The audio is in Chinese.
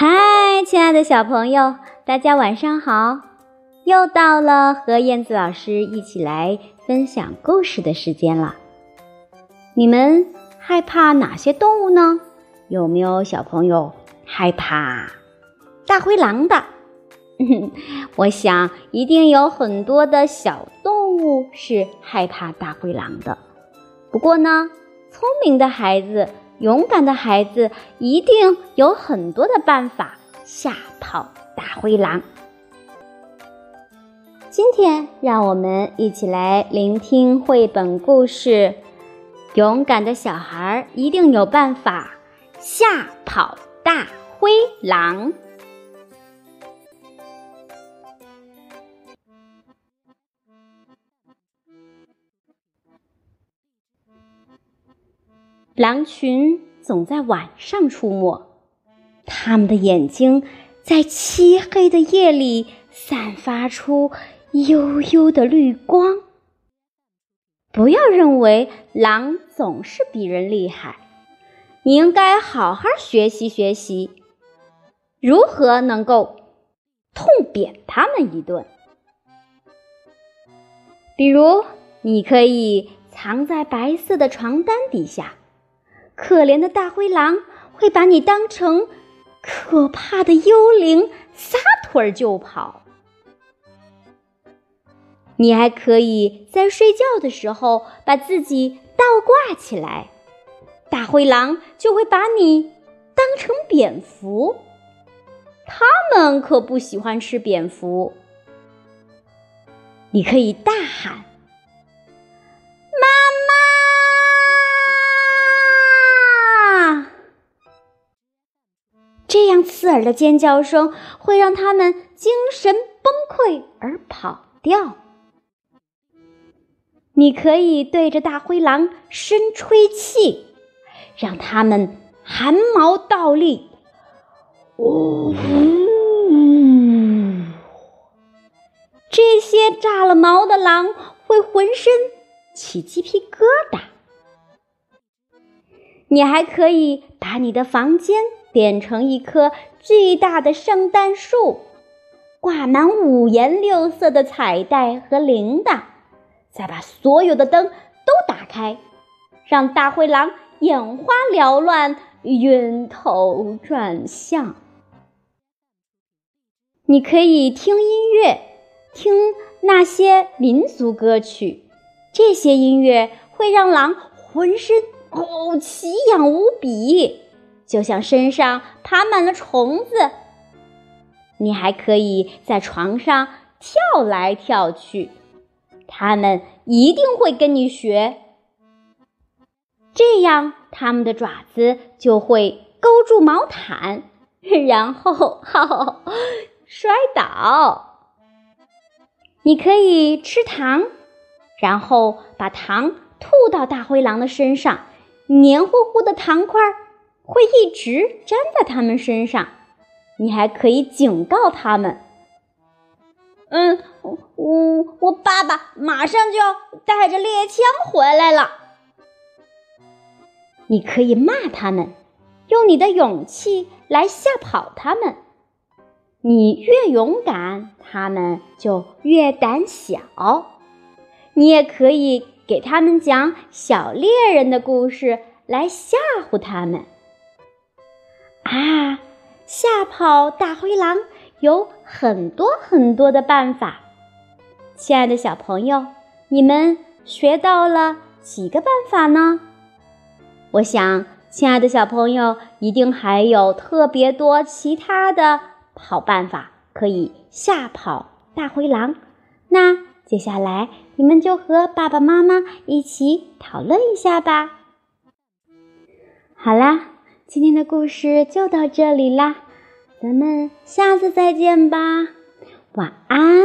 嗨，亲爱的小朋友，大家晚上好！又到了和燕子老师一起来分享故事的时间了。你们害怕哪些动物呢？有没有小朋友害怕大灰狼的？我想一定有很多的小动物是害怕大灰狼的。不过呢，聪明的孩子。勇敢的孩子一定有很多的办法吓跑大灰狼。今天，让我们一起来聆听绘本故事《勇敢的小孩一定有办法吓跑大灰狼》。狼群总在晚上出没，它们的眼睛在漆黑的夜里散发出幽幽的绿光。不要认为狼总是比人厉害，你应该好好学习学习，如何能够痛扁他们一顿。比如，你可以藏在白色的床单底下。可怜的大灰狼会把你当成可怕的幽灵，撒腿儿就跑。你还可以在睡觉的时候把自己倒挂起来，大灰狼就会把你当成蝙蝠。他们可不喜欢吃蝙蝠。你可以大喊。这样刺耳的尖叫声会让他们精神崩溃而跑掉。你可以对着大灰狼深吹气，让它们汗毛倒立。呜！这些炸了毛的狼会浑身起鸡皮疙瘩。你还可以把你的房间。变成一棵巨大的圣诞树，挂满五颜六色的彩带和铃铛，再把所有的灯都打开，让大灰狼眼花缭乱、晕头转向。你可以听音乐，听那些民族歌曲，这些音乐会让狼浑身哦奇痒无比。就像身上爬满了虫子，你还可以在床上跳来跳去，它们一定会跟你学，这样它们的爪子就会勾住毛毯，然后哈摔倒。你可以吃糖，然后把糖吐到大灰狼的身上，黏糊糊的糖块儿。会一直粘在他们身上，你还可以警告他们。嗯，我我爸爸马上就要带着猎枪回来了。你可以骂他们，用你的勇气来吓跑他们。你越勇敢，他们就越胆小。你也可以给他们讲小猎人的故事来吓唬他们。啊，吓跑大灰狼有很多很多的办法。亲爱的小朋友，你们学到了几个办法呢？我想，亲爱的小朋友一定还有特别多其他的好办法可以吓跑大灰狼。那接下来，你们就和爸爸妈妈一起讨论一下吧。好啦。今天的故事就到这里啦，咱们下次再见吧，晚安。